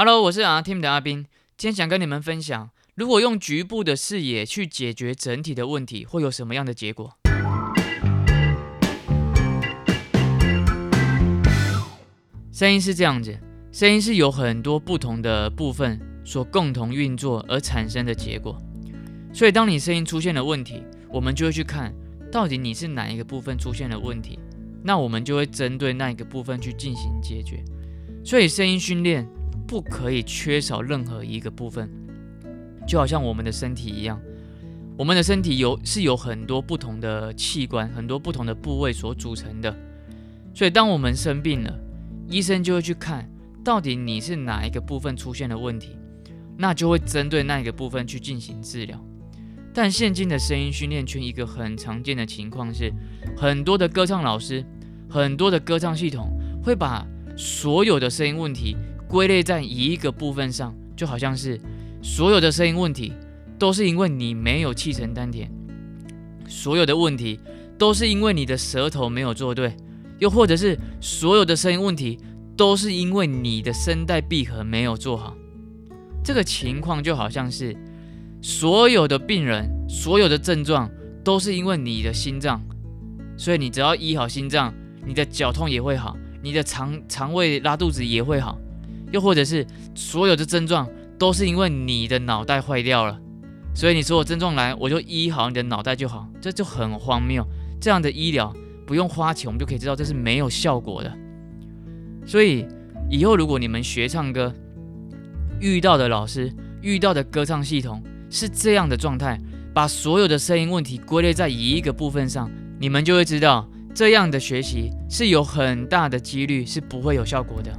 Hello，我是阿 Tim 的阿斌，今天想跟你们分享，如果用局部的视野去解决整体的问题，会有什么样的结果？声音是这样子，声音是由很多不同的部分所共同运作而产生的结果。所以，当你声音出现了问题，我们就会去看到底你是哪一个部分出现了问题，那我们就会针对那一个部分去进行解决。所以，声音训练。不可以缺少任何一个部分，就好像我们的身体一样，我们的身体有是由很多不同的器官、很多不同的部位所组成的。所以，当我们生病了，医生就会去看到底你是哪一个部分出现了问题，那就会针对那一个部分去进行治疗。但现今的声音训练圈一个很常见的情况是，很多的歌唱老师、很多的歌唱系统会把所有的声音问题。归类在一个部分上，就好像是所有的声音问题都是因为你没有气沉丹田，所有的问题都是因为你的舌头没有做对，又或者是所有的声音问题都是因为你的声带闭合没有做好。这个情况就好像是所有的病人，所有的症状都是因为你的心脏，所以你只要医好心脏，你的绞痛也会好，你的肠肠胃拉肚子也会好。又或者是所有的症状都是因为你的脑袋坏掉了，所以你所有症状来，我就医好你的脑袋就好，这就很荒谬。这样的医疗不用花钱，我们就可以知道这是没有效果的。所以以后如果你们学唱歌，遇到的老师、遇到的歌唱系统是这样的状态，把所有的声音问题归类在一个部分上，你们就会知道这样的学习是有很大的几率是不会有效果的。